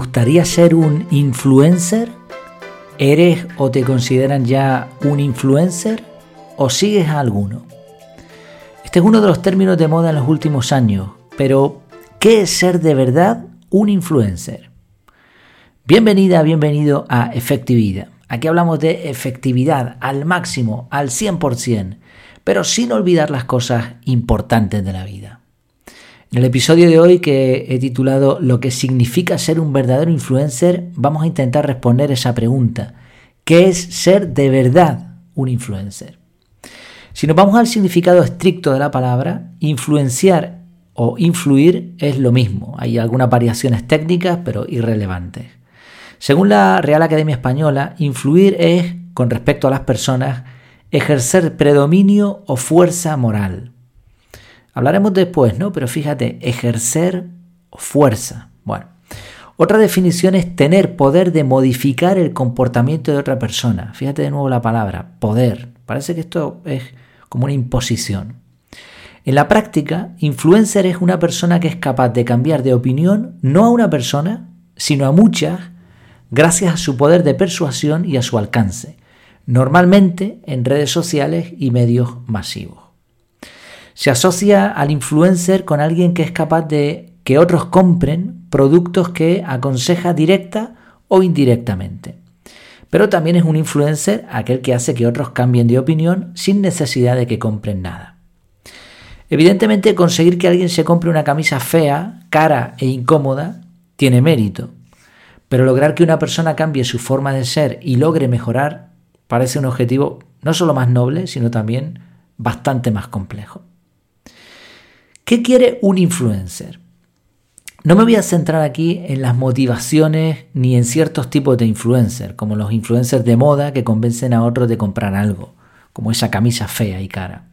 gustaría ser un influencer? ¿Eres o te consideran ya un influencer? ¿O sigues a alguno? Este es uno de los términos de moda en los últimos años, pero ¿qué es ser de verdad un influencer? Bienvenida, bienvenido a Efectividad. Aquí hablamos de efectividad al máximo, al 100%, pero sin olvidar las cosas importantes de la vida. En el episodio de hoy que he titulado Lo que significa ser un verdadero influencer, vamos a intentar responder esa pregunta. ¿Qué es ser de verdad un influencer? Si nos vamos al significado estricto de la palabra, influenciar o influir es lo mismo. Hay algunas variaciones técnicas, pero irrelevantes. Según la Real Academia Española, influir es, con respecto a las personas, ejercer predominio o fuerza moral. Hablaremos después, ¿no? Pero fíjate, ejercer fuerza. Bueno, otra definición es tener poder de modificar el comportamiento de otra persona. Fíjate de nuevo la palabra, poder. Parece que esto es como una imposición. En la práctica, influencer es una persona que es capaz de cambiar de opinión no a una persona, sino a muchas, gracias a su poder de persuasión y a su alcance, normalmente en redes sociales y medios masivos. Se asocia al influencer con alguien que es capaz de que otros compren productos que aconseja directa o indirectamente. Pero también es un influencer aquel que hace que otros cambien de opinión sin necesidad de que compren nada. Evidentemente conseguir que alguien se compre una camisa fea, cara e incómoda tiene mérito, pero lograr que una persona cambie su forma de ser y logre mejorar parece un objetivo no solo más noble, sino también bastante más complejo. ¿Qué quiere un influencer? No me voy a centrar aquí en las motivaciones ni en ciertos tipos de influencers, como los influencers de moda que convencen a otros de comprar algo, como esa camisa fea y cara.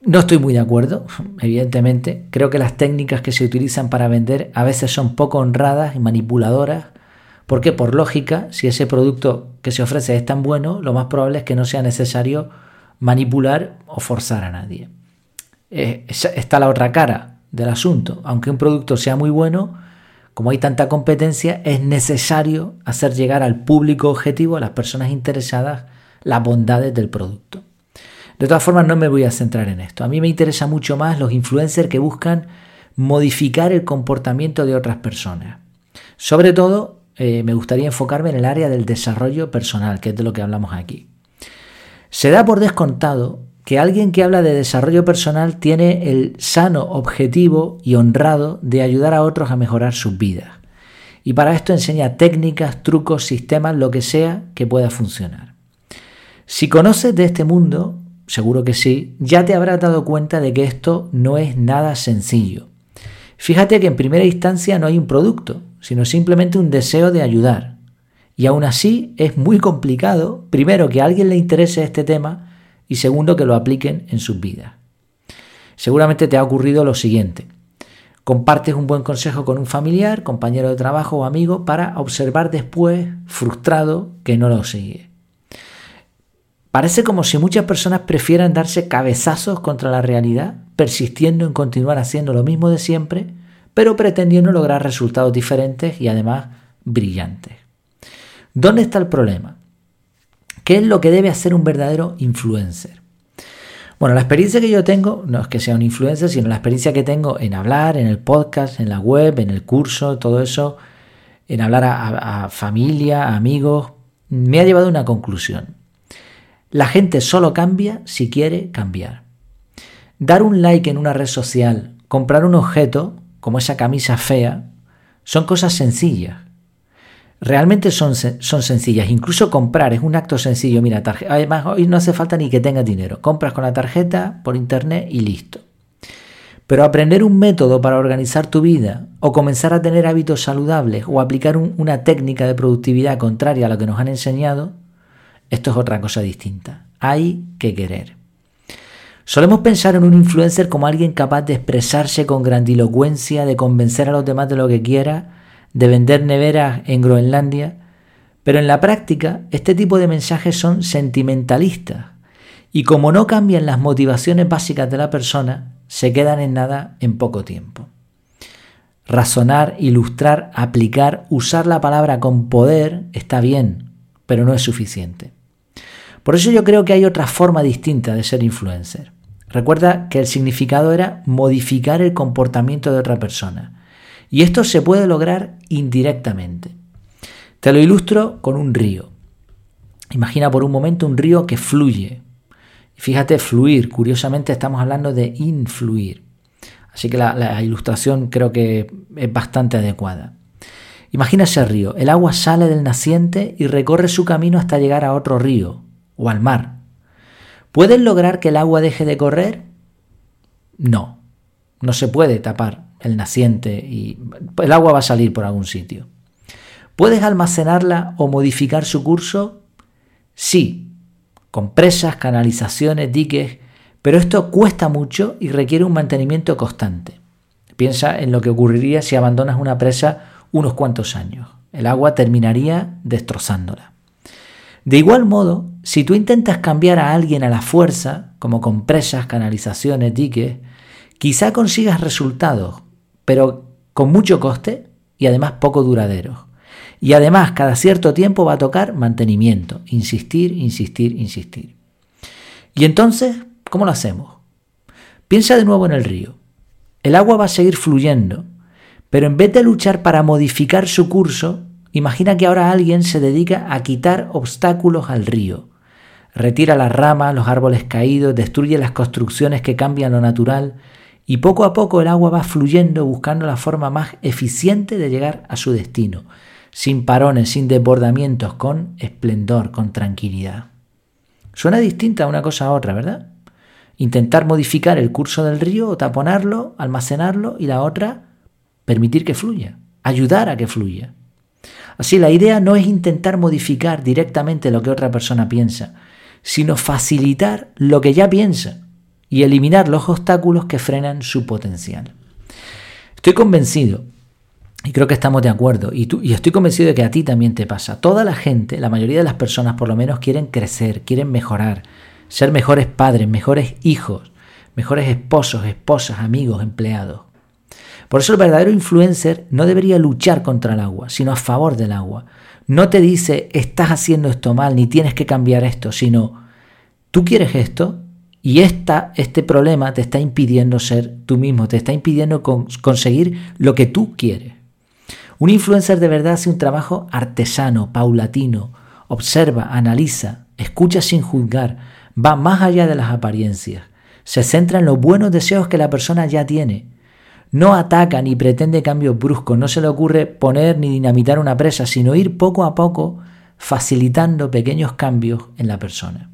No estoy muy de acuerdo, evidentemente. Creo que las técnicas que se utilizan para vender a veces son poco honradas y manipuladoras, porque por lógica, si ese producto que se ofrece es tan bueno, lo más probable es que no sea necesario manipular o forzar a nadie. Eh, está la otra cara del asunto. Aunque un producto sea muy bueno, como hay tanta competencia, es necesario hacer llegar al público objetivo, a las personas interesadas, las bondades del producto. De todas formas, no me voy a centrar en esto. A mí me interesa mucho más los influencers que buscan modificar el comportamiento de otras personas. Sobre todo, eh, me gustaría enfocarme en el área del desarrollo personal, que es de lo que hablamos aquí. Se da por descontado que alguien que habla de desarrollo personal tiene el sano objetivo y honrado de ayudar a otros a mejorar sus vidas. Y para esto enseña técnicas, trucos, sistemas, lo que sea que pueda funcionar. Si conoces de este mundo, seguro que sí, ya te habrás dado cuenta de que esto no es nada sencillo. Fíjate que en primera instancia no hay un producto, sino simplemente un deseo de ayudar. Y aún así es muy complicado, primero, que a alguien le interese este tema, y segundo, que lo apliquen en sus vidas. Seguramente te ha ocurrido lo siguiente. Compartes un buen consejo con un familiar, compañero de trabajo o amigo para observar después, frustrado, que no lo sigue. Parece como si muchas personas prefieran darse cabezazos contra la realidad, persistiendo en continuar haciendo lo mismo de siempre, pero pretendiendo lograr resultados diferentes y además brillantes. ¿Dónde está el problema? ¿Qué es lo que debe hacer un verdadero influencer? Bueno, la experiencia que yo tengo, no es que sea un influencer, sino la experiencia que tengo en hablar, en el podcast, en la web, en el curso, todo eso, en hablar a, familia, a amigos, me ha llevado a una conclusión. La gente solo cambia si quiere cambiar. Dar un like en una red social, comprar un objeto, como esa camisa fea, son cosas sencillas realmente son, son sencillas. Incluso comprar es un acto sencillo. Mira, además hoy no hace falta ni que tengas dinero. Compras con la tarjeta por internet y listo. Pero aprender un método para organizar tu vida o comenzar a tener hábitos saludables o aplicar una técnica de productividad contraria a lo que nos han enseñado, esto es otra cosa distinta. Hay que querer. Solemos pensar en un influencer como alguien capaz de expresarse con grandilocuencia, de convencer a los demás de lo que quiera, de vender neveras en Groenlandia, pero en la práctica este tipo de mensajes son sentimentalistas y como no cambian las motivaciones básicas de la persona, se quedan en nada en poco tiempo. Razonar, ilustrar, aplicar, usar la palabra con poder está bien, pero no es suficiente. Por eso yo creo que hay otra forma distinta de ser influencer. Recuerda que el significado era modificar el comportamiento de otra persona. Y esto se puede lograr indirectamente. Te lo ilustro con un río. Imagina por un momento un río que fluye. Fíjate, fluir. Curiosamente estamos hablando de influir. Así que la, ilustración creo que es bastante adecuada. Imagina ese río. El agua sale del naciente y recorre su camino hasta llegar a otro río o al mar. ¿Puedes lograr que el agua deje de correr? No. No se puede tapar el naciente y el agua va a salir por algún sitio. ¿Puedes almacenarla o modificar su curso? Sí, con presas, canalizaciones, diques, pero esto cuesta mucho y requiere un mantenimiento constante. Piensa en lo que ocurriría si abandonas una presa unos cuantos años. El agua terminaría destrozándola. De igual modo, si tú intentas cambiar a alguien a la fuerza, como con presas, canalizaciones, diques, quizá consigas resultados, pero con mucho coste y además poco duraderos. Y además, cada cierto tiempo va a tocar mantenimiento, insistir, insistir, insistir. Y entonces, ¿Cómo lo hacemos? Piensa de nuevo en el río. El agua va a seguir fluyendo, pero en vez de luchar para modificar su curso, imagina que ahora alguien se dedica a quitar obstáculos al río. Retira las ramas, los árboles caídos, destruye las construcciones que cambian lo natural y poco a poco el agua va fluyendo buscando la forma más eficiente de llegar a su destino, sin parones, sin desbordamientos, con esplendor, con tranquilidad. Suena distinta una cosa a otra, ¿verdad? intentar modificar el curso del río o taponarlo, almacenarlo y la otra, permitir que fluya, ayudar a que fluya. Así, la idea no es intentar modificar directamente lo que otra persona piensa, sino facilitar lo que ya piensa y eliminar los obstáculos que frenan su potencial. Estoy convencido, y creo que estamos de acuerdo, y, y estoy convencido de que a ti también te pasa. Toda la gente, la mayoría de las personas por lo menos quieren crecer, quieren mejorar, ser mejores padres, mejores hijos, mejores esposos, esposas, amigos, empleados. Por eso el verdadero influencer no debería luchar contra el agua, sino a favor del agua. No te dice estás haciendo esto mal ni tienes que cambiar esto, sino tú quieres esto y este problema te está impidiendo ser tú mismo, te está impidiendo conseguir lo que tú quieres. Un influencer de verdad hace un trabajo artesano, paulatino, observa, analiza, escucha sin juzgar, va más allá de las apariencias. Se centra en los buenos deseos que la persona ya tiene. No ataca ni pretende cambios bruscos, no se le ocurre poner ni dinamitar una presa, sino ir poco a poco facilitando pequeños cambios en la persona.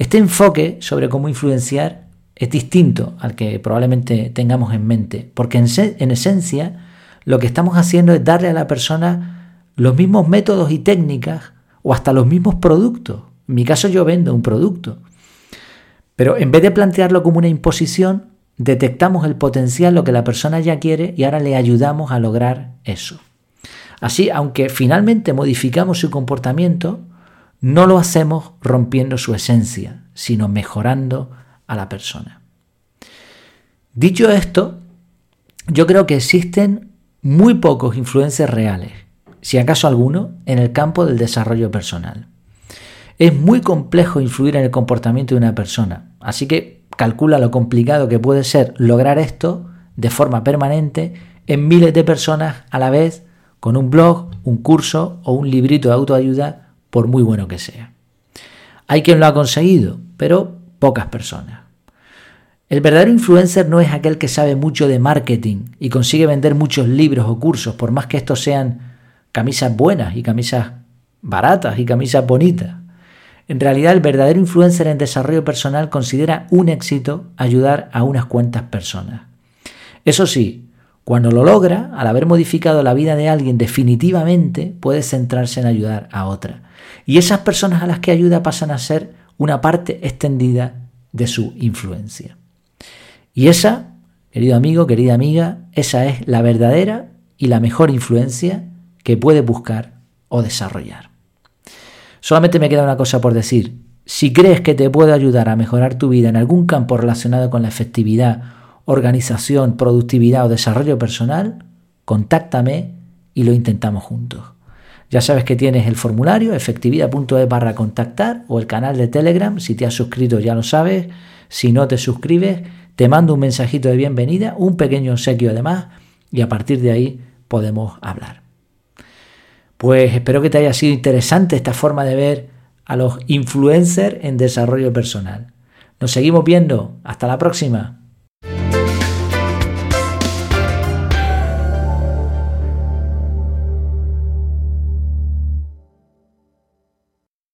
Este enfoque sobre cómo influenciar es distinto al que probablemente tengamos en mente, porque en, en esencia lo que estamos haciendo es darle a la persona los mismos métodos y técnicas o hasta los mismos productos en mi caso yo vendo un producto. Pero en vez de plantearlo como una imposición, detectamos el potencial, lo que la persona ya quiere y ahora le ayudamos a lograr eso. Así, aunque finalmente modificamos su comportamiento, no lo hacemos rompiendo su esencia, sino mejorando a la persona. Dicho esto, yo creo que existen muy pocos influencers reales, si acaso alguno, en el campo del desarrollo personal. Es muy complejo influir en el comportamiento de una persona, así que calcula lo complicado que puede ser lograr esto de forma permanente en miles de personas a la vez con un blog, un curso o un librito de autoayuda, por muy bueno que sea. Hay quien lo ha conseguido, pero pocas personas. El verdadero influencer no es aquel que sabe mucho de marketing y consigue vender muchos libros o cursos, por más que estos sean camisas buenas y camisas baratas y camisas bonitas. En realidad, el verdadero influencer en desarrollo personal considera un éxito ayudar a unas cuantas personas. Eso sí, cuando lo logra, al haber modificado la vida de alguien definitivamente, puede centrarse en ayudar a otra. Y esas personas a las que ayuda pasan a ser una parte extendida de su influencia. Y esa, querido amigo, querida amiga, esa es la verdadera y la mejor influencia que puede buscar o desarrollar. Solamente me queda una cosa por decir. Si crees que te puedo ayudar a mejorar tu vida en algún campo relacionado con la efectividad, organización, productividad o desarrollo personal, contáctame y lo intentamos juntos. Ya sabes que tienes el formulario efectividad.es barra contactar o el canal de Telegram. Si te has suscrito ya lo sabes. Si no te suscribes, te mando un mensajito de bienvenida, un pequeño obsequio además y a partir de ahí podemos hablar. Pues espero que te haya sido interesante esta forma de ver a los influencers en desarrollo personal. Nos seguimos viendo. Hasta la próxima.